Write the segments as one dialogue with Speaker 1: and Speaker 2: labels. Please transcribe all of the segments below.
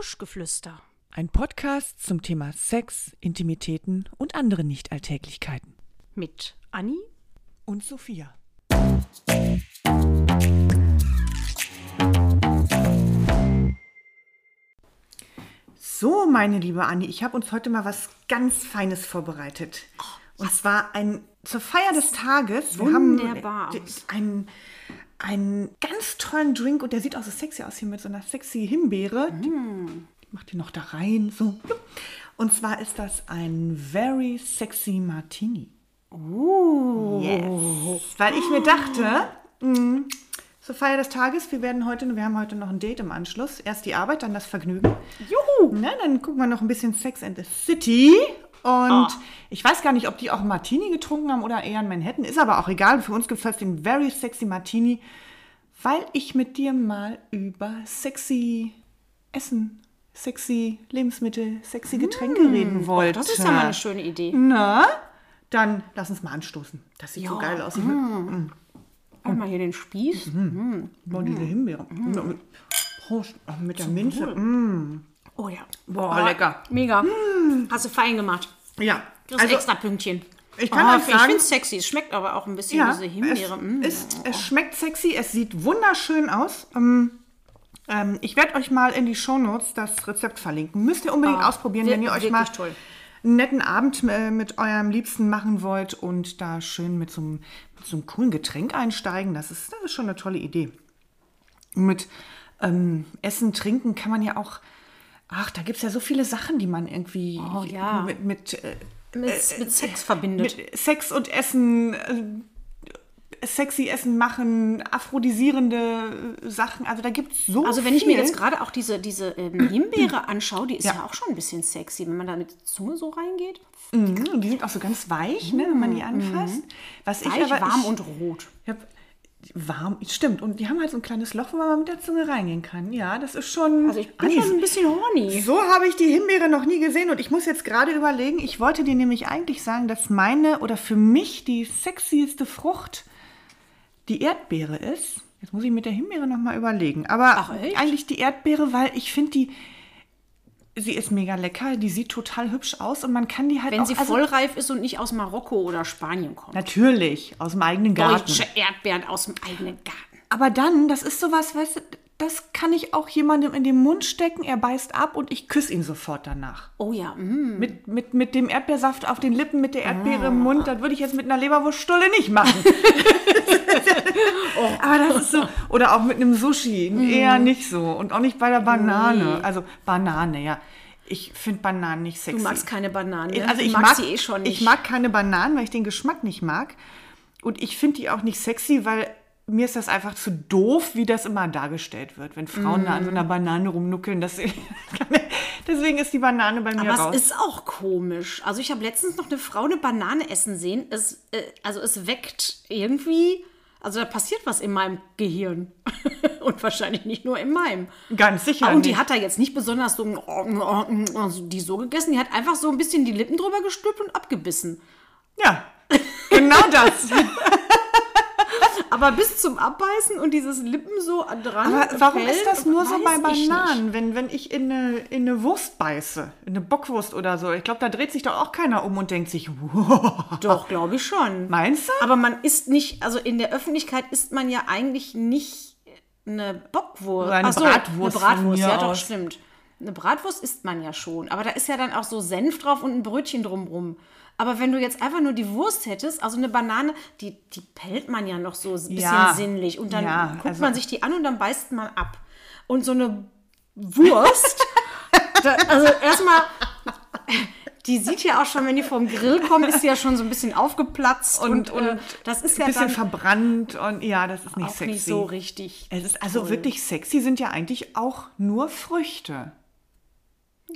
Speaker 1: Buschgeflüster.
Speaker 2: Ein Podcast zum Thema Sex, Intimitäten und andere Nichtalltäglichkeiten.
Speaker 1: Mit Anni
Speaker 2: Und Sophia. So, meine liebe Anni, ich habe uns heute mal was ganz Feines vorbereitet. Und zwar ein zur Feier des Tages. Wir
Speaker 1: Wunderbar
Speaker 2: haben
Speaker 1: aus.
Speaker 2: Einen, ganz tollen Drink und der sieht auch so sexy aus hier mit so einer sexy Himbeere. Die, die macht die noch da rein. So. Und zwar ist das ein very sexy Martini.
Speaker 1: Oh.
Speaker 2: Yes. Weil ich mir dachte, mh, zur Feier des Tages, wir werden heute, wir haben heute noch ein Date im Anschluss. Erst die Arbeit, dann das Vergnügen.
Speaker 1: Juhu.
Speaker 2: Na, dann gucken wir noch ein bisschen Sex and the City. Und ich weiß gar nicht, ob die auch einen Martini getrunken haben oder eher einen Manhattan. Ist aber auch egal. Für uns gibt es den Very Sexy Martini, weil ich mit dir mal über sexy Essen, sexy Lebensmittel, sexy Getränke reden wollte.
Speaker 1: Das ist ja mal eine schöne Idee.
Speaker 2: Na, dann lass uns mal anstoßen. Das sieht so geil aus.
Speaker 1: Halt mal hier den Spieß.
Speaker 2: Boah, diese Himbeere. Prost. Oh, mit der Minze. Mm.
Speaker 1: Oh ja.
Speaker 2: Boah, lecker.
Speaker 1: Mega. Hast du fein gemacht.
Speaker 2: Ja,
Speaker 1: Das
Speaker 2: also
Speaker 1: extra Pünktchen.
Speaker 2: ich kann
Speaker 1: oh,
Speaker 2: euch
Speaker 1: Ich
Speaker 2: sagen,
Speaker 1: finde es sexy. Es schmeckt aber auch ein bisschen
Speaker 2: ja,
Speaker 1: diese Himbeere. Mm.
Speaker 2: es, ist, es schmeckt sexy, es sieht wunderschön aus. Ähm, ähm, ich werde euch mal in die Shownotes das Rezept verlinken. Müsst ihr unbedingt
Speaker 1: Ah,
Speaker 2: ausprobieren, wenn ihr euch mal
Speaker 1: toll.
Speaker 2: einen netten Abend äh, mit eurem Liebsten machen wollt und da schön mit so einem, mit so einem coolen Getränk einsteigen. Das ist, das ist schon eine tolle Idee. Mit ähm, Essen, Trinken kann man ja auch, ach, da gibt es ja so viele Sachen, die man irgendwie
Speaker 1: Oh, ja.
Speaker 2: mit, mit, äh,
Speaker 1: mit, mit Sex verbindet.
Speaker 2: mit Sex und Essen, äh, sexy Essen machen, aphrodisierende äh, Sachen. Also da gibt es so
Speaker 1: Also wenn ich
Speaker 2: viel.
Speaker 1: mir jetzt gerade auch diese, diese ähm, Himbeere anschaue, die ist ja.
Speaker 2: Ja.
Speaker 1: auch schon ein bisschen sexy, wenn man da mit der Zunge so reingeht.
Speaker 2: Mhm, und die sind auch so ganz weich, ne, wenn man die anfasst. Was
Speaker 1: Weich,
Speaker 2: ich aber
Speaker 1: warm
Speaker 2: ich,
Speaker 1: und rot.
Speaker 2: ich hab, warm, stimmt. Und die haben halt so ein kleines Loch, wo man mit der Zunge reingehen kann. Ja, das ist schon.
Speaker 1: Also ich bin
Speaker 2: Anni,
Speaker 1: schon ein bisschen horny.
Speaker 2: So habe ich die Himbeere noch nie gesehen und ich muss jetzt gerade überlegen, ich wollte dir nämlich eigentlich sagen, dass meine oder für mich die sexieste Frucht die Erdbeere ist. Jetzt muss ich mit der Himbeere noch mal überlegen. Aber
Speaker 1: Ach,
Speaker 2: eigentlich die Erdbeere, weil ich finde die, sie ist mega lecker, die sieht total hübsch aus und man kann die halt
Speaker 1: Wenn
Speaker 2: auch...
Speaker 1: sie
Speaker 2: also,
Speaker 1: vollreif ist und nicht aus Marokko oder Spanien kommt.
Speaker 2: Natürlich, aus dem eigenen Garten.
Speaker 1: Deutsche Erdbeeren aus dem eigenen Garten.
Speaker 2: Aber dann, das ist sowas, weißt du, das kann ich auch jemandem in den Mund stecken, er beißt ab und ich küsse ihn sofort danach.
Speaker 1: Oh ja, mm.
Speaker 2: Mit, mit, mit dem Erdbeersaft auf den Lippen, mit der Erdbeere im Mund, das würde ich jetzt mit einer Leberwurststulle nicht machen. Aber das ist so, oder auch mit einem Sushi, eher nicht so. Und auch nicht bei der Banane. Also Banane, ja. Ich finde Bananen nicht sexy.
Speaker 1: du magst keine Bananen. Ne?
Speaker 2: also ich mag,
Speaker 1: sie eh schon nicht.
Speaker 2: ich mag keine Bananen, weil ich den Geschmack nicht mag. Und ich finde die auch nicht sexy, weil mir ist das einfach zu doof, wie das immer dargestellt wird, wenn Frauen da an
Speaker 1: Mm.
Speaker 2: so einer Banane rumnuckeln. Das, deswegen ist die Banane bei mir
Speaker 1: Aber
Speaker 2: raus.
Speaker 1: es ist auch komisch. Also ich habe letztens noch eine Frau eine Banane essen sehen. Es, äh, also es weckt irgendwie, also da passiert was in meinem Gehirn. und wahrscheinlich nicht nur in meinem.
Speaker 2: Ganz sicher.
Speaker 1: Ah, und die
Speaker 2: nicht.
Speaker 1: hat da jetzt nicht besonders so, die so gegessen, die hat einfach so ein bisschen die Lippen drüber gestülpt und abgebissen.
Speaker 2: Ja, genau das.
Speaker 1: Aber bis zum Abbeißen und dieses Lippen so dran.
Speaker 2: Aber warum ist das nur so bei. Bananen, wenn, wenn ich in eine, in eine Wurst beiße, in eine Bockwurst oder so? Ich glaube, da dreht sich doch auch keiner um und denkt sich, wow.
Speaker 1: Doch, glaube ich schon.
Speaker 2: Meinst du?
Speaker 1: Aber man isst nicht, also in der Öffentlichkeit isst man ja eigentlich nicht eine Bockwurst.
Speaker 2: Oder eine
Speaker 1: Ach so,
Speaker 2: Bratwurst
Speaker 1: Eine Bratwurst, ja doch,
Speaker 2: aus.
Speaker 1: stimmt. Eine Bratwurst isst man ja schon. Aber da ist ja dann auch so Senf drauf und ein Brötchen drumrum. Aber wenn du jetzt einfach nur die Wurst hättest, also eine Banane, die, die pellt man ja noch so ein bisschen
Speaker 2: Ja.
Speaker 1: sinnlich. Und dann
Speaker 2: Ja,
Speaker 1: guckt
Speaker 2: also-
Speaker 1: man sich die an und dann beißt man ab. Und so eine Wurst, da, also erstmal, die sieht ja auch schon, wenn die vom Grill kommt, ist die ja schon so ein bisschen aufgeplatzt. Und,
Speaker 2: Und-
Speaker 1: äh,
Speaker 2: und
Speaker 1: das ist
Speaker 2: Ein
Speaker 1: ja
Speaker 2: bisschen
Speaker 1: dann
Speaker 2: verbrannt und ja, das ist nicht
Speaker 1: auch
Speaker 2: sexy.
Speaker 1: nicht so richtig.
Speaker 2: Es ist also wirklich sexy sind ja eigentlich auch nur Früchte.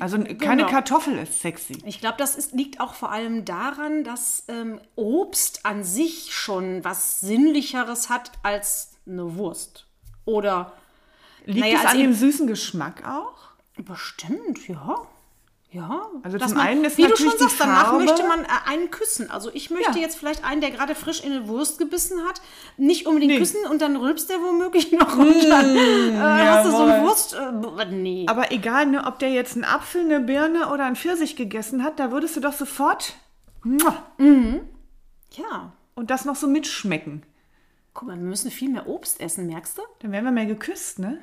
Speaker 2: Also keine
Speaker 1: Genau.
Speaker 2: Kartoffel ist sexy.
Speaker 1: Ich glaube, das ist, liegt auch vor allem daran, dass ähm, Obst an sich schon was Sinnlicheres hat als eine Wurst. Oder
Speaker 2: Liegt
Speaker 1: Naja,
Speaker 2: es an dem süßen Geschmack auch?
Speaker 1: bestimmt, ja. Ja,
Speaker 2: Also zum
Speaker 1: man,
Speaker 2: einen ist
Speaker 1: wie du schon sagst, danach möchte man äh, einen küssen. Also ich möchte
Speaker 2: Ja.
Speaker 1: jetzt vielleicht einen, der gerade frisch in eine Wurst gebissen hat, nicht unbedingt
Speaker 2: Nee.
Speaker 1: küssen und dann rülpst der womöglich noch und dann äh, hast du so eine. Wurst. Äh, nee.
Speaker 2: Aber egal, ne, ob der jetzt einen Apfel, eine Birne oder einen Pfirsich gegessen hat, da würdest du doch sofort muah,
Speaker 1: ja.
Speaker 2: und das noch so mitschmecken.
Speaker 1: Guck mal, wir müssen viel mehr Obst essen, merkst du?
Speaker 2: Dann werden wir mehr geküsst, ne?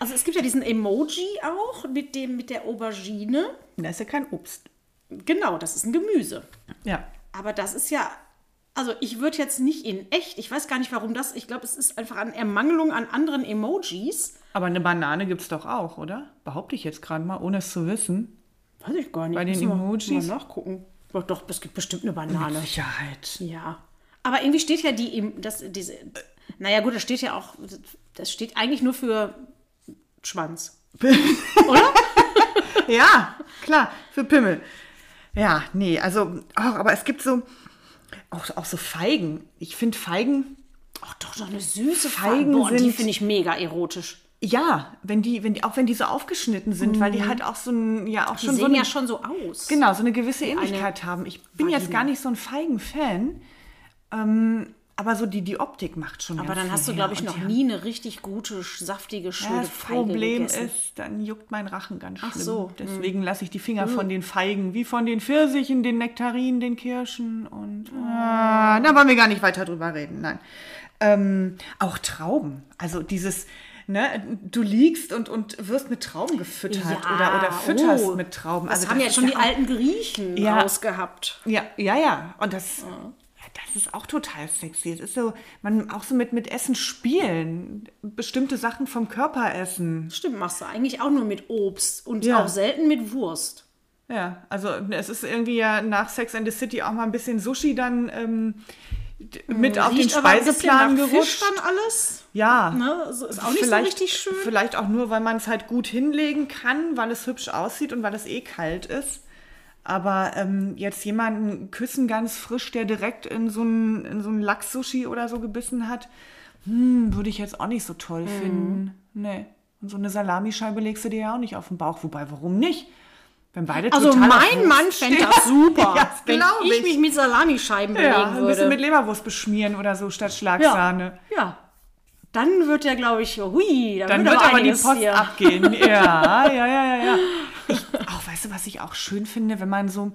Speaker 1: Also es gibt ja diesen Emoji auch mit dem mit der Aubergine.
Speaker 2: Da ist ja kein Obst.
Speaker 1: Genau, das ist ein Gemüse.
Speaker 2: Ja.
Speaker 1: Aber das ist ja, also ich würde jetzt nicht in echt, ich weiß gar nicht warum das, ich glaube, es ist einfach an Ermangelung an anderen Emojis.
Speaker 2: Aber eine Banane gibt's doch auch, oder? Behaupte ich jetzt gerade mal, ohne es zu wissen.
Speaker 1: Weiß ich gar nicht.
Speaker 2: Bei den Emojis?
Speaker 1: Mal nachgucken. Doch, doch, es gibt bestimmt eine Banane.
Speaker 2: Sicherheit.
Speaker 1: Ja. Aber irgendwie steht ja die, Em- das, diese, naja gut, das steht ja auch, das steht eigentlich nur für Schwanz. Oder?
Speaker 2: Ja, klar, für Pimmel. Ja, nee, also, ach, aber es gibt so, auch, auch so Feigen. Ich finde Feigen,
Speaker 1: Ach doch, doch eine süße
Speaker 2: Feigen.
Speaker 1: Boah, die
Speaker 2: sind-
Speaker 1: finde ich mega erotisch.
Speaker 2: ja, wenn die, wenn die, auch wenn die so aufgeschnitten sind, weil die halt auch so ein, ja, auch
Speaker 1: Die
Speaker 2: schon
Speaker 1: sehen
Speaker 2: so eine,
Speaker 1: ja schon so aus.
Speaker 2: genau, so eine gewisse Ähnlichkeit haben. Ich bin jetzt
Speaker 1: Vagina.
Speaker 2: gar nicht so ein Feigen-Fan, ähm, aber so die, die Optik macht schon
Speaker 1: Aber dann hast du, glaube ich, noch
Speaker 2: die
Speaker 1: nie eine richtig gute, saftige,
Speaker 2: Ja,
Speaker 1: schöne
Speaker 2: das
Speaker 1: Feige
Speaker 2: Problem
Speaker 1: gegessen.
Speaker 2: ist, dann juckt mein Rachen ganz schlimm.
Speaker 1: Ach so, hm.
Speaker 2: Deswegen lasse ich die Finger von den Feigen, wie von den Pfirsichen, den Nektarinen, den Kirschen und ah, da wollen wir gar nicht weiter drüber reden. Nein. Ähm, auch Trauben. Also dieses, ne, du liegst und, und wirst mit Trauben gefüttert
Speaker 1: Ja,
Speaker 2: oder, oder fütterst
Speaker 1: oh,
Speaker 2: mit Trauben.
Speaker 1: Das
Speaker 2: Also
Speaker 1: haben ja
Speaker 2: ist
Speaker 1: schon die alten Griechen
Speaker 2: Ja.
Speaker 1: rausgehabt.
Speaker 2: Ja, ja, ja. Und das, ja, das ist auch total sexy. Es ist so, man auch so mit, mit Essen spielen, bestimmte Sachen vom Körper essen.
Speaker 1: Stimmt, machst du eigentlich auch nur mit Obst und
Speaker 2: Ja.
Speaker 1: auch selten mit Wurst.
Speaker 2: Ja, also es ist irgendwie ja nach Sex and the City auch mal ein bisschen Sushi dann ähm, d- mit auf den
Speaker 1: Riecht ein bisschen
Speaker 2: Speiseplan gerutscht.
Speaker 1: dann alles.
Speaker 2: Ja,
Speaker 1: Ne? So ist auch nicht so
Speaker 2: vielleicht,
Speaker 1: richtig schön.
Speaker 2: Vielleicht auch nur, weil man es halt gut hinlegen kann, weil es hübsch aussieht und weil es eh kalt ist. Aber ähm, jetzt jemanden küssen ganz frisch, der direkt in so ein, in so ein Lachs-Sushi oder so gebissen hat, hm, würde ich jetzt auch nicht so toll
Speaker 1: Mhm.
Speaker 2: finden. Nee. Und so eine Salamischeibe legst du dir ja auch nicht auf den Bauch. Wobei, warum nicht? Wenn beide
Speaker 1: Also mein Mann fände das super,
Speaker 2: ja,
Speaker 1: wenn
Speaker 2: glaub
Speaker 1: ich mich mit Salamischeiben
Speaker 2: ja,
Speaker 1: belegen
Speaker 2: ein
Speaker 1: würde.
Speaker 2: bisschen mit Leberwurst beschmieren oder so statt
Speaker 1: ja.
Speaker 2: Schlagsahne.
Speaker 1: ja. Dann wird der, glaube ich, hui, dann,
Speaker 2: Dann
Speaker 1: wird,
Speaker 2: wird aber die Post
Speaker 1: hier.
Speaker 2: abgehen. Ja, ja, ja, ja, ja. Ich, weißt du, was ich auch schön finde, wenn man so,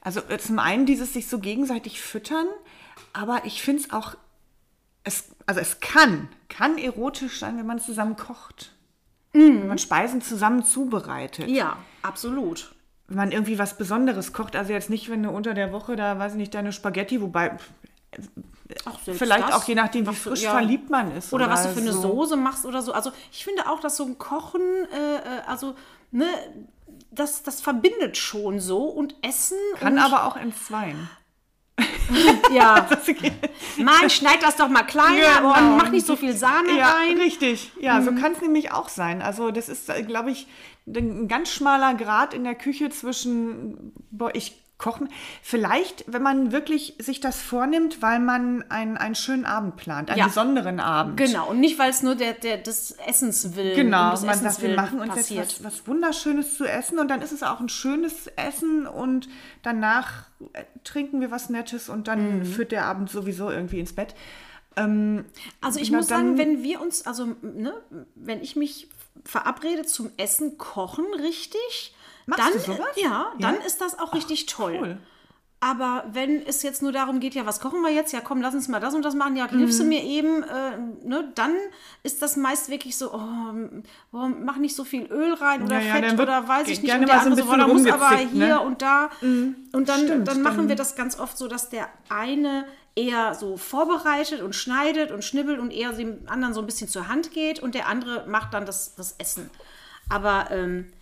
Speaker 2: also äh, zum einen dieses sich so gegenseitig füttern, aber ich finde es auch, es, also es kann, kann erotisch sein, wenn man zusammen kocht. Wenn man Speisen zusammen zubereitet.
Speaker 1: Ja, absolut.
Speaker 2: Wenn man irgendwie was Besonderes kocht, also jetzt nicht, wenn du unter der Woche da, weiß ich nicht, deine Spaghetti, wobei
Speaker 1: Auch selbst
Speaker 2: vielleicht
Speaker 1: das,
Speaker 2: auch je nachdem, wie frisch
Speaker 1: ja.
Speaker 2: verliebt man ist.
Speaker 1: Oder was du für eine
Speaker 2: so.
Speaker 1: Soße machst oder so. Also ich finde auch, dass so ein Kochen, äh, äh, also, ne, das, das verbindet schon so und Essen
Speaker 2: Kann
Speaker 1: und,
Speaker 2: aber auch entzweien.
Speaker 1: ja. Mann, schneid das doch mal kleiner
Speaker 2: Genau.
Speaker 1: und mach nicht so viel Sahne
Speaker 2: Ja,
Speaker 1: rein.
Speaker 2: richtig. Ja, so kann es nämlich auch sein. Also das ist, glaube ich, ein ganz schmaler Grad in der Küche zwischen, boah, ich koche. Vielleicht, wenn man wirklich sich das vornimmt, weil man einen, einen schönen Abend plant, einen
Speaker 1: Ja.
Speaker 2: besonderen Abend.
Speaker 1: Genau, und nicht, weil es nur der, der, des Essens will.
Speaker 2: Genau, man
Speaker 1: Essens
Speaker 2: sagt, wir machen uns
Speaker 1: passiert.
Speaker 2: jetzt was, was Wunderschönes zu essen und dann ist es auch ein schönes Essen und danach äh, trinken wir was Nettes und dann
Speaker 1: Mhm.
Speaker 2: führt der Abend sowieso irgendwie ins Bett.
Speaker 1: Also ich
Speaker 2: Na,
Speaker 1: muss sagen, wenn wir uns, also ne, wenn ich mich verabrede zum Essen kochen richtig,
Speaker 2: Machst
Speaker 1: dann
Speaker 2: du sowas?
Speaker 1: ja, dann
Speaker 2: Ja?
Speaker 1: ist das auch richtig toll.
Speaker 2: cool.
Speaker 1: Aber wenn es jetzt nur darum geht, ja, was kochen wir jetzt? Ja, komm, lass uns mal das und das machen. Ja, hilfst du
Speaker 2: Mhm.
Speaker 1: mir eben? Äh, ne, dann ist das meist wirklich so, oh, oh, mach nicht so viel Öl rein oder
Speaker 2: Ja, ja,
Speaker 1: Fett
Speaker 2: wird
Speaker 1: oder weiß ich nicht. Und der
Speaker 2: so
Speaker 1: andere so, oh, da muss aber
Speaker 2: rumgezickt,
Speaker 1: hier
Speaker 2: ne?
Speaker 1: und da. Und dann,
Speaker 2: Stimmt,
Speaker 1: dann machen wir das ganz oft so, dass der eine eher so vorbereitet und schneidet und schnibbelt und eher dem anderen so ein bisschen zur Hand geht und der andere macht dann das, das Essen. Aber ähm,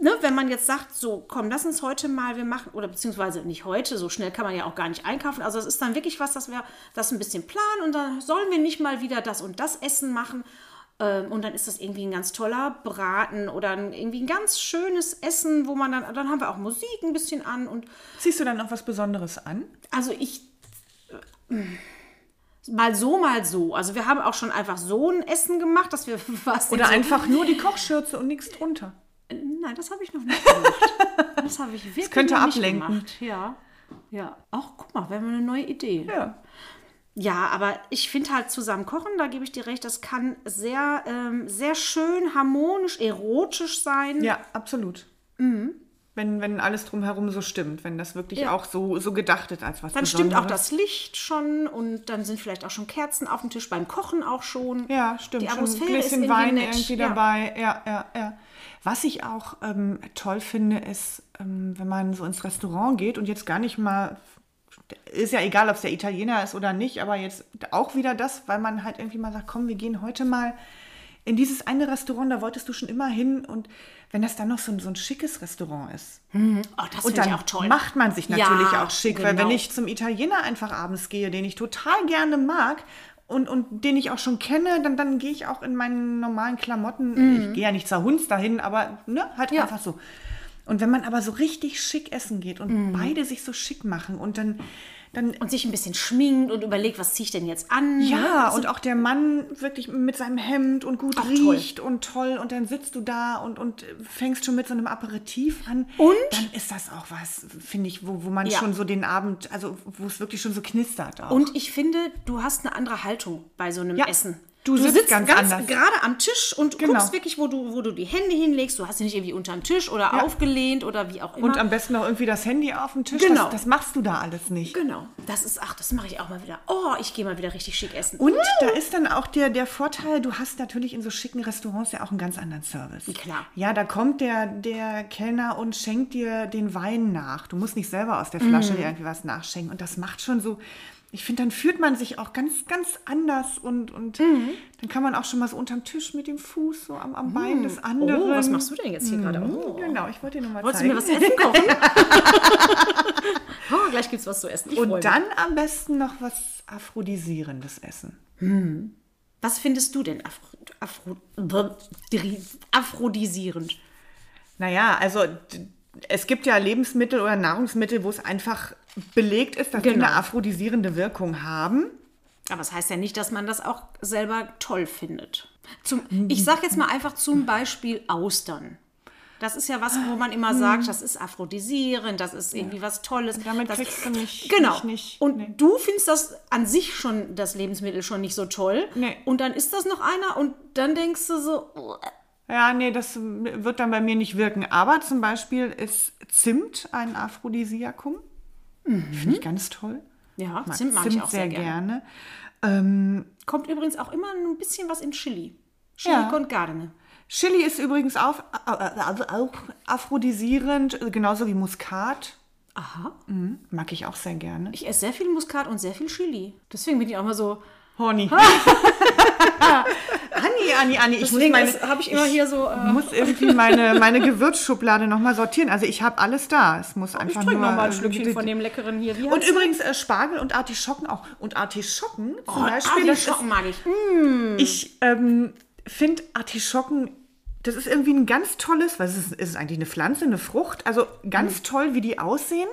Speaker 1: ne, wenn man jetzt sagt, so komm, lass uns heute mal, wir machen, oder beziehungsweise nicht heute, so schnell kann man ja auch gar nicht einkaufen. Also es ist dann wirklich was, dass wir das ein bisschen planen und dann sollen wir nicht mal wieder das und das Essen machen. Ähm, Und dann ist das irgendwie ein ganz toller Braten oder ein, irgendwie ein ganz schönes Essen, wo man dann, dann haben wir auch Musik ein bisschen an und
Speaker 2: Ziehst du dann noch was Besonderes an?
Speaker 1: also ich äh, mal so, mal so. Also wir haben auch schon einfach so ein Essen gemacht, dass wir was
Speaker 2: Oder
Speaker 1: so,
Speaker 2: einfach nur die Kochschürze und nichts drunter?
Speaker 1: Nein, das habe ich noch nicht gemacht. Das habe ich wirklich
Speaker 2: könnte
Speaker 1: noch nicht
Speaker 2: ablenken.
Speaker 1: gemacht. Ja. Ja. Auch guck mal, wir haben eine neue Idee.
Speaker 2: Ja.
Speaker 1: Ja, aber ich finde halt zusammen kochen, da gebe ich dir recht, das kann sehr, ähm, sehr schön, harmonisch, erotisch sein.
Speaker 2: Ja, absolut. Wenn, wenn alles drumherum so stimmt, wenn das wirklich
Speaker 1: Ja.
Speaker 2: auch so, so gedacht ist als was
Speaker 1: Dann stimmt auch
Speaker 2: Besonderes.
Speaker 1: das Licht schon und dann sind vielleicht auch schon Kerzen auf dem Tisch, beim Kochen auch schon.
Speaker 2: Ja, stimmt.
Speaker 1: Die
Speaker 2: Schon
Speaker 1: Atmosphäre
Speaker 2: ein
Speaker 1: ist
Speaker 2: Gläschen
Speaker 1: irgendwie
Speaker 2: Wein
Speaker 1: nett.
Speaker 2: irgendwie
Speaker 1: Ja.
Speaker 2: dabei. Ja, ja, ja. Was ich auch ähm, toll finde, ist, ähm, wenn man so ins Restaurant geht und jetzt gar nicht mal, ist ja egal, ob es der Italiener ist oder nicht, aber jetzt auch wieder das, weil man halt irgendwie mal sagt, komm, wir gehen heute mal in dieses eine Restaurant, da wolltest du schon immer hin und wenn das dann noch so ein, so ein schickes Restaurant ist,
Speaker 1: Oh, das
Speaker 2: und
Speaker 1: finde ich
Speaker 2: dann
Speaker 1: auch toll.
Speaker 2: macht man sich natürlich
Speaker 1: Ja,
Speaker 2: auch schick, weil
Speaker 1: genau.
Speaker 2: wenn ich zum Italiener einfach abends gehe, den ich total gerne mag und, und den ich auch schon kenne, dann, dann gehe ich auch in meinen normalen Klamotten. Ich gehe ja nicht zur Hunds dahin, aber ne, halt
Speaker 1: Mhm. Ja.
Speaker 2: einfach so. Und wenn man aber so richtig schick essen geht und beide sich so schick machen und dann, dann
Speaker 1: und sich ein bisschen schminkt und überlegt, was ziehe ich denn jetzt an? ne?
Speaker 2: ja,
Speaker 1: Also,
Speaker 2: und auch der Mann wirklich mit seinem Hemd und gut
Speaker 1: Ach, toll.
Speaker 2: riecht und toll und dann sitzt du da und, und fängst schon mit so einem Aperitif an.
Speaker 1: Und?
Speaker 2: Dann ist das auch was, finde ich, wo, wo man
Speaker 1: Ja.
Speaker 2: schon so den Abend, also wo es wirklich schon so knistert auch.
Speaker 1: Und ich finde, du hast eine andere Haltung bei so einem
Speaker 2: Ja,
Speaker 1: Essen.
Speaker 2: Du sitzt ganz anders.
Speaker 1: gerade am Tisch und
Speaker 2: Genau.
Speaker 1: guckst wirklich, wo du, wo du die Hände hinlegst. Du hast sie nicht irgendwie unterm Tisch oder aufgelehnt oder wie auch immer.
Speaker 2: und am besten noch irgendwie das Handy auf dem Tisch.
Speaker 1: Genau.
Speaker 2: Das, das machst du da alles nicht.
Speaker 1: genau. Das ist, ach, das mache ich auch mal wieder. Oh, ich gehe mal wieder richtig schick essen.
Speaker 2: Und da ist dann auch der, der Vorteil, du hast natürlich in so schicken Restaurants ja auch einen ganz anderen Service.
Speaker 1: Klar.
Speaker 2: Ja, da kommt der, der Kellner und schenkt dir den Wein nach. Du musst nicht selber aus der Flasche dir irgendwie was nachschenken. Und das macht schon so, ich finde, dann fühlt man sich auch ganz, ganz anders und, und
Speaker 1: Mhm.
Speaker 2: dann kann man auch schon mal so unterm Tisch mit dem Fuß so am, am Bein des anderen.
Speaker 1: Oh, was machst du denn jetzt hier gerade? Oh.
Speaker 2: Genau, ich wollte dir nochmal
Speaker 1: Wolltest du
Speaker 2: zeigen.
Speaker 1: mir was essen kochen? oh, gleich gibt's was zu essen. Ich
Speaker 2: und dann am besten noch was Aphrodisierendes essen.
Speaker 1: Was findest du denn Afro, Afro, aphrodisierend?
Speaker 2: Naja, also es gibt ja Lebensmittel oder Nahrungsmittel, wo es einfach belegt ist, dass die
Speaker 1: Genau.
Speaker 2: eine aphrodisierende Wirkung haben.
Speaker 1: Aber es heißt ja nicht, dass man das auch selber toll findet. Zum, ich sage jetzt mal einfach zum Beispiel Austern. Das ist ja was, wo man immer sagt, das ist aphrodisierend, das ist irgendwie was Tolles.
Speaker 2: Damit
Speaker 1: das,
Speaker 2: kriegst du mich
Speaker 1: Genau.
Speaker 2: nicht- nicht-
Speaker 1: und
Speaker 2: nee.
Speaker 1: du findest das an sich schon, das Lebensmittel schon nicht so toll.
Speaker 2: Nee.
Speaker 1: Und dann ist das noch einer und dann denkst du so, oh,
Speaker 2: Ja, nee, das wird dann bei mir nicht wirken. Aber zum Beispiel ist Zimt ein Aphrodisiakum. Finde ich ganz toll.
Speaker 1: ja,
Speaker 2: Mag
Speaker 1: Zimt mag ich auch sehr, gerne.
Speaker 2: gerne.
Speaker 1: Kommt übrigens auch immer ein bisschen was in Chili. Chili
Speaker 2: Ja.
Speaker 1: con carne.
Speaker 2: Chili ist übrigens auch, also auch aphrodisierend, genauso wie Muskat.
Speaker 1: Aha.
Speaker 2: Mag ich auch sehr gerne.
Speaker 1: Ich esse sehr viel Muskat und sehr viel Chili. Deswegen bin ich auch mal so,
Speaker 2: Honey. Anni, Anni, Anni, ich muss
Speaker 1: Deswegen
Speaker 2: meine,
Speaker 1: habe ich immer hier so. Äh,
Speaker 2: muss irgendwie meine, meine Gewürzschublade nochmal sortieren. Also ich habe alles da. Es muss
Speaker 1: ich
Speaker 2: einfach
Speaker 1: trinke
Speaker 2: nur...
Speaker 1: noch mal ein Schlückchen von dem leckeren hier. Wie
Speaker 2: Und übrigens äh, Spargel und Artischocken auch. Und Artischocken zum
Speaker 1: Oh,
Speaker 2: Beispiel,
Speaker 1: Artischocken mag ich. Mm.
Speaker 2: ich ähm, finde Artischocken, das ist irgendwie ein ganz tolles, was ist, ist es eigentlich eine Pflanze, eine Frucht? Also ganz toll, wie die aussehen.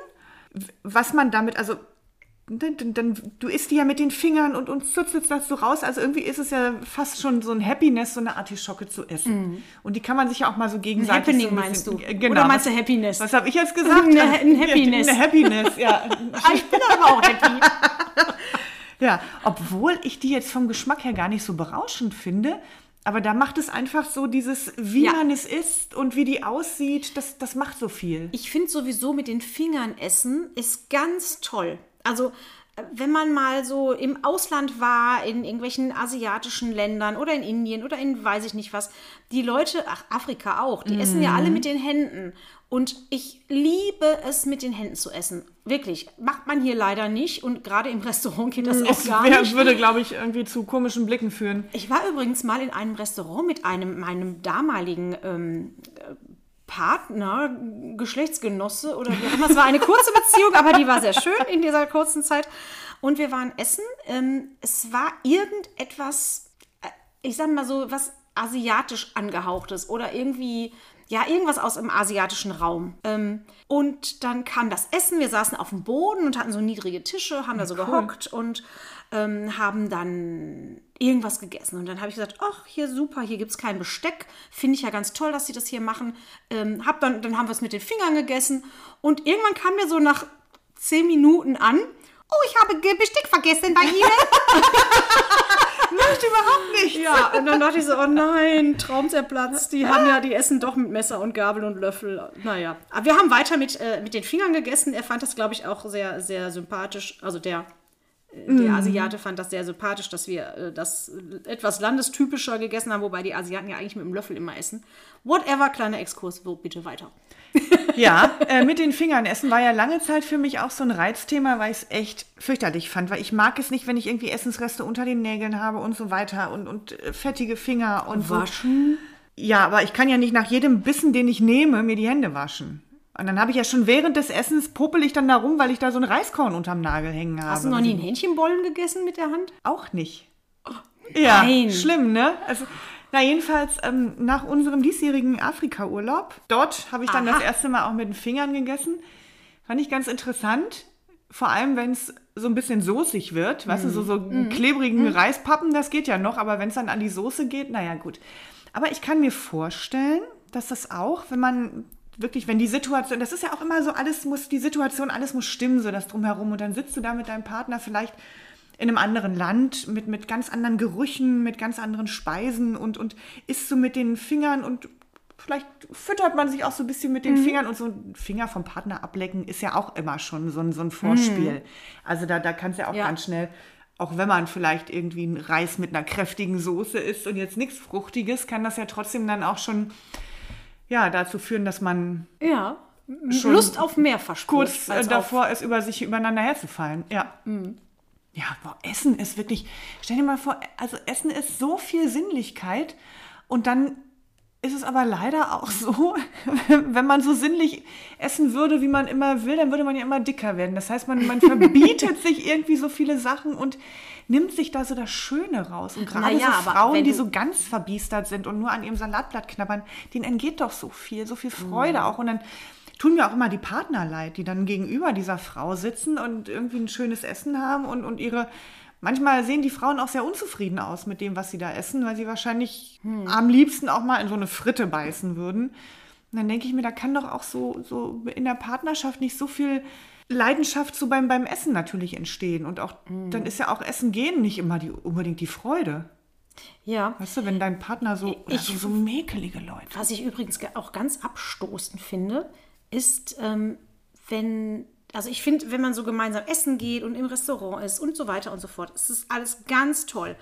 Speaker 2: Was man damit, also dann, dann, dann, du isst die ja mit den Fingern und, und zutzelst das so raus. Also irgendwie ist es ja fast schon so ein Happiness, so eine Artischocke zu essen. Und die kann man sich ja auch mal so gegenseitig
Speaker 1: Happening
Speaker 2: so ein
Speaker 1: meinst
Speaker 2: bisschen,
Speaker 1: du?
Speaker 2: äh, Genau.
Speaker 1: Oder meinst du Happiness?
Speaker 2: Was habe ich jetzt gesagt?
Speaker 1: Eine- ein Happiness.
Speaker 2: Eine Happiness, ja.
Speaker 1: Ah, ich bin aber auch happy.
Speaker 2: Ja, obwohl ich die jetzt vom Geschmack her gar nicht so berauschend finde. Aber da macht es einfach so dieses, wie
Speaker 1: Ja.
Speaker 2: man es isst und wie die aussieht, das, das macht so viel.
Speaker 1: Ich finde sowieso mit den Fingern essen ist ganz toll. Also äh, wenn man mal so im Ausland war, in irgendwelchen asiatischen Ländern oder in Indien oder in weiß ich nicht was, die Leute, ach Afrika auch, die essen ja alle mit den Händen. Und ich liebe es, mit den Händen zu essen. Wirklich. Macht man hier leider nicht. Und gerade im Restaurant geht das auch
Speaker 2: Das
Speaker 1: gar
Speaker 2: wär,
Speaker 1: nicht.
Speaker 2: würde, glaube ich, irgendwie zu komischen Blicken führen.
Speaker 1: Ich war übrigens mal in einem Restaurant mit einem meinem damaligen ähm, äh, Partner, Geschlechtsgenosse oder wie auch immer. Es war eine kurze Beziehung, aber die war sehr schön in dieser kurzen Zeit. Und wir waren essen. Ähm, es war irgendetwas, äh, ich sag mal so, was asiatisch angehauchtes oder irgendwie, ja, irgendwas aus dem asiatischen Raum. Ähm, und dann kam das Essen. Wir saßen auf dem Boden und hatten so niedrige Tische, haben da so gehockt und ähm, haben dann irgendwas gegessen. Und dann habe ich gesagt, ach, hier super, hier gibt es kein Besteck. Finde ich ja ganz toll, dass sie das hier machen. Ähm, hab dann, dann haben wir es mit den Fingern gegessen. Und irgendwann kam mir so nach zehn Minuten an, oh, ich habe Besteck vergessen bei Ihnen.
Speaker 2: Macht überhaupt nichts.
Speaker 1: Ja, und dann dachte ich so, oh nein, Traum zerplatzt. Die haben ja, die essen doch mit Messer und Gabel und Löffel. Naja. Aber wir haben weiter mit, äh, mit den Fingern gegessen. Er fand das, glaube ich, auch sehr, sehr sympathisch. Also der, äh, der Asiate fand das sehr sympathisch, dass wir äh, das etwas landestypischer gegessen haben, wobei die Asiaten ja eigentlich mit dem Löffel immer essen. Whatever, kleiner Exkurs, wo bitte weiter.
Speaker 2: Ja, äh, mit den Fingern essen war ja lange Zeit für mich auch so ein Reizthema, weil ich es echt fürchterlich fand, weil ich mag es nicht, wenn ich irgendwie Essensreste unter den Nägeln habe und so weiter und, und äh, fettige Finger und so.
Speaker 1: Waschen?
Speaker 2: Ja, aber ich kann ja nicht nach jedem Bissen, den ich nehme, mir die Hände waschen. Und dann habe ich ja schon während des Essens popel ich dann da rum, weil ich da so ein Reiskorn unterm Nagel hängen habe.
Speaker 1: Hast du noch nie einen Hähnchenbollen gegessen mit der Hand?
Speaker 2: Auch nicht. ja,
Speaker 1: nein.
Speaker 2: schlimm, ne? Also, na, jedenfalls ähm, nach unserem diesjährigen Afrika-Urlaub, dort habe ich dann
Speaker 1: Aha.
Speaker 2: das erste Mal auch mit den Fingern gegessen. Fand ich ganz interessant. Vor allem, wenn es so ein bisschen soßig wird, weißt du, so, so
Speaker 1: Mhm.
Speaker 2: klebrigen Reispappen, das geht ja noch, aber wenn es dann an die Soße geht, naja, gut. Aber ich kann mir vorstellen, dass das auch, wenn man wirklich, wenn die Situation, das ist ja auch immer so, alles muss, die Situation, alles muss stimmen, so das drumherum. Und dann sitzt du da mit deinem Partner vielleicht in einem anderen Land mit, mit ganz anderen Gerüchen, mit ganz anderen Speisen und, und isst so mit den Fingern und vielleicht füttert man sich auch so ein bisschen mit den Fingern und so ein Finger vom Partner ablecken ist ja auch immer schon so ein, so ein Vorspiel. Also da, da kann es ja auch
Speaker 1: Ja.
Speaker 2: ganz schnell, auch wenn man vielleicht irgendwie einen Reis mit einer kräftigen Soße isst und jetzt nichts Fruchtiges, kann das ja trotzdem dann auch schon ja, dazu führen, dass man
Speaker 1: Ja. Lust auf mehr verspürt.
Speaker 2: kurz davor ist, über sich übereinander herzufallen. Ja. Ja, boah, Essen ist wirklich, stell dir mal vor, also Essen ist so viel Sinnlichkeit und dann ist es aber leider auch so, wenn man so sinnlich essen würde, wie man immer will, dann würde man ja immer dicker werden. Das heißt, man, man verbietet sich irgendwie so viele Sachen und nimmt sich da so das Schöne raus. Und gerade
Speaker 1: Naja,
Speaker 2: so Frauen, die so ganz verbiestert sind und nur an ihrem Salatblatt knabbern, denen entgeht doch so viel, so viel Freude
Speaker 1: Mhm.
Speaker 2: auch. Und dann tun mir auch immer die Partner leid, die dann gegenüber dieser Frau sitzen und irgendwie ein schönes Essen haben und, und ihre. Manchmal sehen die Frauen auch sehr unzufrieden aus mit dem, was sie da essen, weil sie wahrscheinlich
Speaker 1: Hm.
Speaker 2: am liebsten auch mal in so eine Fritte beißen würden. Und dann denke ich mir, da kann doch auch so, so in der Partnerschaft nicht so viel Leidenschaft so beim, beim Essen natürlich entstehen. Und auch
Speaker 1: Hm.
Speaker 2: dann ist ja auch Essen gehen nicht immer die, unbedingt die Freude.
Speaker 1: Ja.
Speaker 2: Weißt du, wenn dein Partner so,
Speaker 1: Ich-
Speaker 2: so, so mäkelige Leute.
Speaker 1: Was ich übrigens ge- auch ganz abstoßend finde, ist, ähm, wenn, also ich finde, wenn man so gemeinsam essen geht und im Restaurant ist und so weiter und so fort, ist das alles ganz toll.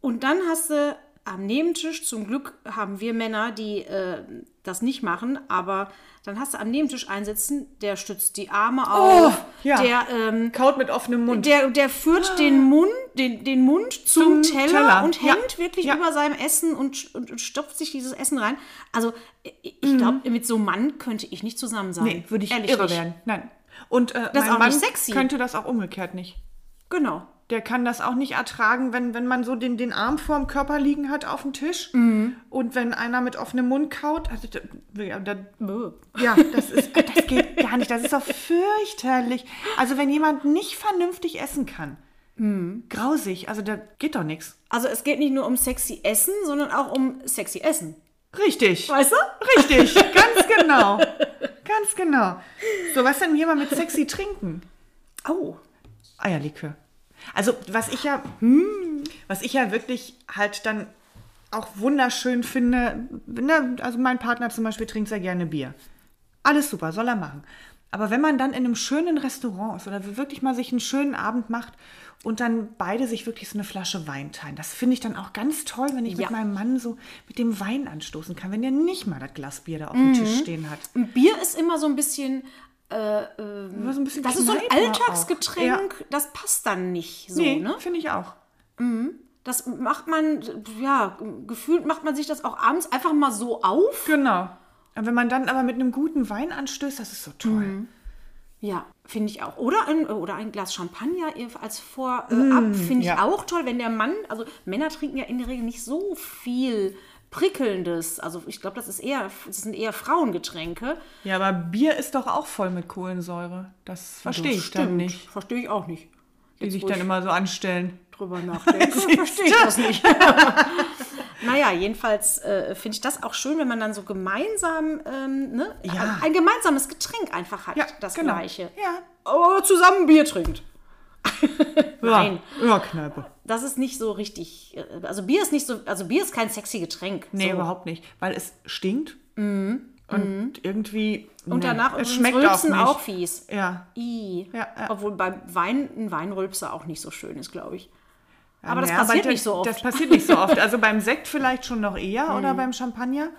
Speaker 1: Und dann hast du am Nebentisch, zum Glück haben wir Männer, die äh, das nicht machen, aber dann hast du am Nebentisch einsitzen, der stützt die Arme auf,
Speaker 2: ja.
Speaker 1: der ähm,
Speaker 2: Kaut mit offenem Mund.
Speaker 1: der, der führt den Mund, den, den Mund zum,
Speaker 2: Zum
Speaker 1: Teller,
Speaker 2: Teller.
Speaker 1: und
Speaker 2: Ja.
Speaker 1: hängt wirklich
Speaker 2: Ja.
Speaker 1: über seinem Essen und, und, und stopft sich dieses Essen rein. Also ich
Speaker 2: Mhm.
Speaker 1: glaube, mit so einem Mann könnte ich nicht zusammen sein.
Speaker 2: Nee, würde ich
Speaker 1: Ehrlich
Speaker 2: irre
Speaker 1: nicht.
Speaker 2: werden. Nein. Und äh,
Speaker 1: Das ist
Speaker 2: mein
Speaker 1: auch
Speaker 2: Mann
Speaker 1: nicht sexy.
Speaker 2: könnte das auch umgekehrt nicht.
Speaker 1: Genau.
Speaker 2: Der kann das auch nicht ertragen, wenn, wenn man so den, den Arm vorm Körper liegen hat auf dem Tisch
Speaker 1: Mhm.
Speaker 2: und wenn einer mit offenem Mund kaut. Also, da, ja, da, ja, das, ist, das geht gar nicht. Das ist doch fürchterlich. Also wenn jemand nicht vernünftig essen kann,
Speaker 1: Mhm.
Speaker 2: grausig. Also da geht doch nichts.
Speaker 1: Also es geht nicht nur um sexy Essen, sondern auch um sexy Essen.
Speaker 2: Richtig.
Speaker 1: Weißt du?
Speaker 2: Richtig, ganz genau. Ganz genau. So, was denn hier mal mit sexy trinken?
Speaker 1: Oh.
Speaker 2: Eierlikör. Also, was ich ja, was ich ja wirklich halt dann auch wunderschön finde, ne, also mein Partner zum Beispiel trinkt sehr gerne Bier. Alles super, soll er machen. Aber wenn man dann in einem schönen Restaurant ist oder wirklich mal sich einen schönen Abend macht und dann beide sich wirklich so eine Flasche Wein teilen, das finde ich dann auch ganz toll, wenn ich
Speaker 1: Ja.
Speaker 2: mit meinem Mann so mit dem Wein anstoßen kann, wenn der nicht mal das Glas Bier da auf dem Tisch stehen hat.
Speaker 1: Ein Bier ist immer so ein bisschen,
Speaker 2: Ein bisschen
Speaker 1: das ist so ein Alltagsgetränk,
Speaker 2: Auch.
Speaker 1: das passt dann nicht so,
Speaker 2: Ja. Nee,
Speaker 1: ne?
Speaker 2: finde ich auch.
Speaker 1: Das macht man, ja, gefühlt macht man sich das auch abends einfach mal so auf.
Speaker 2: Genau. Und wenn man dann aber mit einem guten Wein anstößt, das ist so toll.
Speaker 1: Mhm. Ja, finde ich auch. Oder ein, oder ein Glas Champagner als Vorab äh, ab finde ich
Speaker 2: ja.
Speaker 1: auch toll, wenn der Mann, also Männer trinken ja in der Regel nicht so viel prickelndes. Also ich glaube, das ist eher, das sind eher Frauengetränke.
Speaker 2: Ja, aber Bier ist doch auch voll mit Kohlensäure. Das verstehe ich dann nicht.
Speaker 1: Verstehe ich auch nicht.
Speaker 2: Die sich dann immer so anstellen.
Speaker 1: drüber nachdenke, verstehe ich das nicht. naja, jedenfalls äh, finde ich das auch schön, wenn man dann so gemeinsam, ähm, ne,
Speaker 2: Ja.
Speaker 1: ein gemeinsames Getränk einfach hat,
Speaker 2: Ja,
Speaker 1: das
Speaker 2: genau.
Speaker 1: gleiche.
Speaker 2: Ja.
Speaker 1: Aber zusammen Bier trinkt. Nein.
Speaker 2: Ja, Kneipe.
Speaker 1: Das ist nicht so richtig, äh, also Bier ist nicht so, also Bier ist kein sexy Getränk.
Speaker 2: Nee,
Speaker 1: so.
Speaker 2: überhaupt nicht. Weil es stinkt. Und irgendwie.
Speaker 1: Und
Speaker 2: nee,
Speaker 1: danach
Speaker 2: es schmeckt
Speaker 1: Rülpsen
Speaker 2: auch,
Speaker 1: auch, fies.
Speaker 2: Ja.
Speaker 1: I.
Speaker 2: Ja, ja.
Speaker 1: Obwohl beim Wein ein Weinrülpser auch nicht so schön ist, glaube ich. Aber das
Speaker 2: Ja,
Speaker 1: passiert
Speaker 2: das-
Speaker 1: nicht so oft.
Speaker 2: Das passiert nicht so oft. Also beim Sekt vielleicht schon noch eher
Speaker 1: Mhm.
Speaker 2: oder beim Champagner,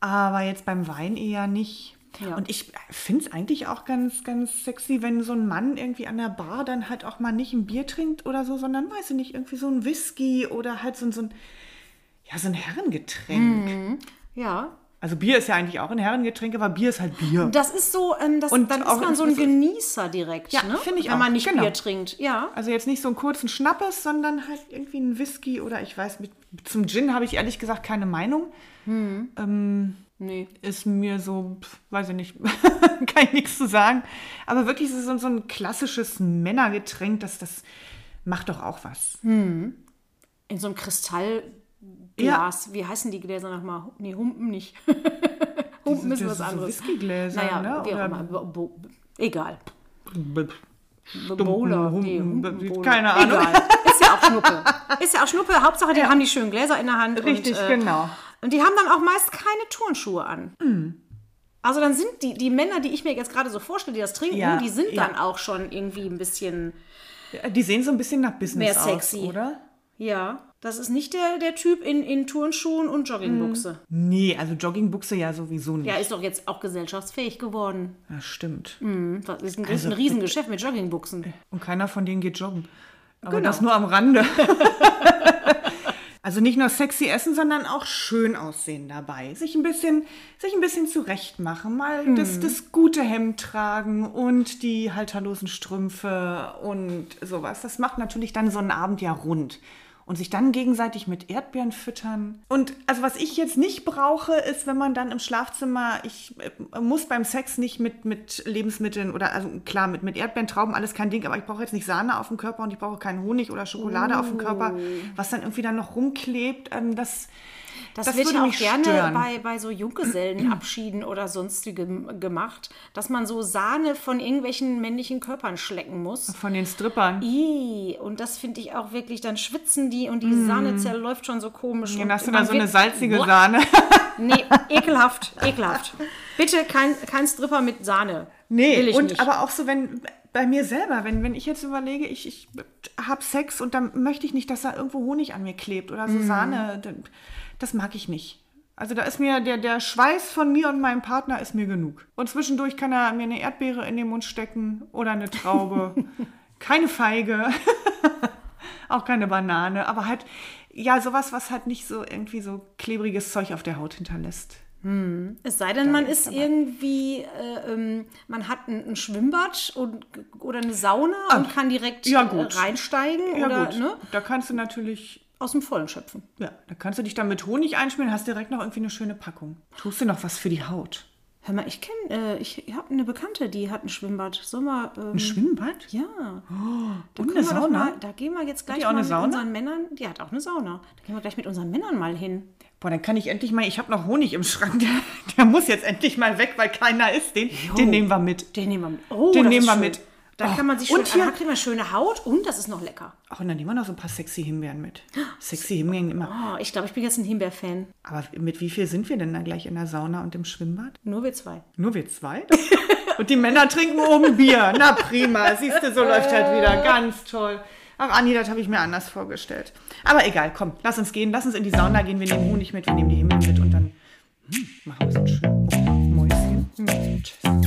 Speaker 2: aber jetzt beim Wein eher nicht.
Speaker 1: Ja.
Speaker 2: Und ich finde es eigentlich auch ganz, ganz sexy, wenn so ein Mann irgendwie an der Bar dann halt auch mal nicht ein Bier trinkt oder so, sondern, weiß ich nicht, irgendwie so ein Whisky oder halt so, ein- so ein, ja, so ein Herrengetränk.
Speaker 1: Mhm. ja.
Speaker 2: Also Bier ist ja eigentlich auch ein Herrengetränk, aber Bier ist halt Bier.
Speaker 1: Das ist so, ähm, das,
Speaker 2: Und
Speaker 1: dann ist man so ein Genießer direkt,
Speaker 2: Ja,
Speaker 1: ne?
Speaker 2: finde ich
Speaker 1: Wenn
Speaker 2: auch,
Speaker 1: man nicht
Speaker 2: genau.
Speaker 1: Bier trinkt. Ja.
Speaker 2: Also jetzt nicht so einen kurzen Schnappes, sondern halt irgendwie ein Whisky oder ich weiß, mit, zum Gin habe ich ehrlich gesagt keine Meinung.
Speaker 1: Nee.
Speaker 2: ist mir so, weiß ich nicht, kann ich nichts zu sagen. Aber wirklich so, so ein klassisches Männergetränk, das, das macht doch auch was.
Speaker 1: In so einem Kristallglas. Wie heißen die Gläser nochmal? Nee, Humpen nicht. Humpen ist was
Speaker 2: sind so
Speaker 1: anderes.
Speaker 2: Whiskygläser,
Speaker 1: naja,
Speaker 2: ne? Oder-.
Speaker 1: Bo Bo egal.
Speaker 2: B-
Speaker 1: Bowler.
Speaker 2: Humpen,
Speaker 1: Nee, Humpenbowler.
Speaker 2: keine Ahnung.
Speaker 1: Egal. Ist ja auch Schnuppe. Ist ja auch Schnuppe. Hauptsache, die haben die schönen Gläser in der Hand.
Speaker 2: Richtig,
Speaker 1: und, äh,
Speaker 2: genau.
Speaker 1: Und die haben dann auch meist keine Turnschuhe an. Also dann sind die, die Männer, die ich mir jetzt gerade so vorstelle, die das trinken,
Speaker 2: Ja,
Speaker 1: die sind
Speaker 2: ja.
Speaker 1: dann auch schon irgendwie ein bisschen,
Speaker 2: Die sehen so ein bisschen nach Business
Speaker 1: Mehr sexy.
Speaker 2: aus, oder?
Speaker 1: ja, das ist nicht der, der Typ in, in Turnschuhen und Joggingbuchse.
Speaker 2: Nee, also Joggingbuchse ja sowieso nicht.
Speaker 1: Ja, ist doch jetzt auch gesellschaftsfähig geworden.
Speaker 2: Ja, stimmt.
Speaker 1: Hm, Das ist ein,
Speaker 2: Also,
Speaker 1: ein Riesengeschäft mit Joggingbuchsen.
Speaker 2: Und keiner von denen geht joggen. Aber
Speaker 1: Genau.
Speaker 2: das nur am Rande. also nicht nur sexy essen, sondern auch schön aussehen dabei. Sich ein bisschen, sich ein bisschen zurecht machen. Mal
Speaker 1: Mhm.
Speaker 2: das, das gute Hemd tragen und die halterlosen Strümpfe und sowas. Das macht natürlich dann so einen Abend ja rund. Und sich dann gegenseitig mit Erdbeeren füttern. Und also was ich jetzt nicht brauche, ist, wenn man dann im Schlafzimmer, ich äh, muss beim Sex nicht mit, mit Lebensmitteln oder, also klar, mit, mit Erdbeeren, Trauben, alles kein Ding, aber ich brauche jetzt nicht Sahne auf dem Körper und ich brauche keinen Honig oder Schokolade auf dem Körper, was dann irgendwie dann noch rumklebt. Ähm, das,
Speaker 1: Das,
Speaker 2: Das
Speaker 1: wird
Speaker 2: würde
Speaker 1: ja auch gerne
Speaker 2: stören.
Speaker 1: bei, bei so Junggesellenabschieden oder sonstigem gemacht, dass man so Sahne von irgendwelchen männlichen Körpern schlecken muss.
Speaker 2: von den Strippern.
Speaker 1: I, und das finde ich auch wirklich, dann schwitzen die und die Sahne zerläuft schon so komisch.
Speaker 2: Dann
Speaker 1: und
Speaker 2: hast du
Speaker 1: man
Speaker 2: da so eine salzige
Speaker 1: Boah,
Speaker 2: Sahne.
Speaker 1: Nee, ekelhaft, ekelhaft. Bitte kein, kein Stripper mit Sahne.
Speaker 2: Nee,
Speaker 1: Will ich
Speaker 2: und
Speaker 1: nicht.
Speaker 2: aber auch so, wenn bei mir selber, wenn, wenn ich jetzt überlege, ich, ich habe Sex und dann möchte ich nicht, dass da irgendwo Honig an mir klebt oder
Speaker 1: Mhm.
Speaker 2: so Sahne, dann- das mag ich nicht. Also da ist mir der, der Schweiß von mir und meinem Partner ist mir genug. Und zwischendurch kann er mir eine Erdbeere in den Mund stecken oder eine Traube. keine Feige. auch keine Banane. Aber halt, ja, sowas, was halt nicht so irgendwie so klebriges Zeug auf der Haut hinterlässt.
Speaker 1: Es sei denn, man ist irgendwie, äh, ähm, man hat ein, ein Schwimmbad und, oder eine Sauna und kann direkt
Speaker 2: ja,
Speaker 1: äh, reinsteigen
Speaker 2: Ja,
Speaker 1: oder
Speaker 2: gut.
Speaker 1: ne,
Speaker 2: Da kannst du natürlich
Speaker 1: aus dem Vollen schöpfen.
Speaker 2: Ja, da kannst du dich dann mit Honig einschmieren, hast direkt noch irgendwie eine schöne Packung. Tust du noch was für die Haut?
Speaker 1: Hör mal, ich kenne, äh, ich habe eine Bekannte, die hat ein Schwimmbad. Sollen wir, ähm,
Speaker 2: Ein Schwimmbad?
Speaker 1: ja. da
Speaker 2: und eine Sauna?
Speaker 1: Mal, da gehen wir jetzt gleich mal mit
Speaker 2: Sauna?
Speaker 1: unseren Männern. Die hat auch eine Sauna. Da gehen wir gleich mit unseren Männern mal hin.
Speaker 2: Boah, dann kann ich endlich mal, ich habe noch Honig im Schrank, der, der muss jetzt endlich mal weg, weil keiner isst. Den, den nehmen wir mit.
Speaker 1: Den nehmen wir mit. Oh,
Speaker 2: Den
Speaker 1: das
Speaker 2: nehmen
Speaker 1: ist
Speaker 2: wir
Speaker 1: schön.
Speaker 2: mit.
Speaker 1: Da
Speaker 2: oh,
Speaker 1: kann man sich
Speaker 2: oh,
Speaker 1: schön,
Speaker 2: und
Speaker 1: hier kriegen wir schöne Haut und das ist noch lecker.
Speaker 2: Ach, und dann nehmen wir noch so ein paar sexy Himbeeren mit. Ah, sexy Himbeeren immer.
Speaker 1: Oh, ich glaube, ich bin jetzt ein Himbeerfan.
Speaker 2: Aber mit wie viel sind wir denn dann gleich in der Sauna und im Schwimmbad?
Speaker 1: Nur wir zwei.
Speaker 2: Nur wir zwei? und die Männer trinken oben Bier. Na prima, siehst du, so läuft halt wieder. Ganz toll. Ach, Anni, das habe ich mir anders vorgestellt. Aber egal, komm, lass uns gehen, lass uns in die Sauna gehen. Wir nehmen Honig mit, wir nehmen die Himbeeren mit und dann hm, machen wir so ein schönes Mäuschen. Hm, tschüss.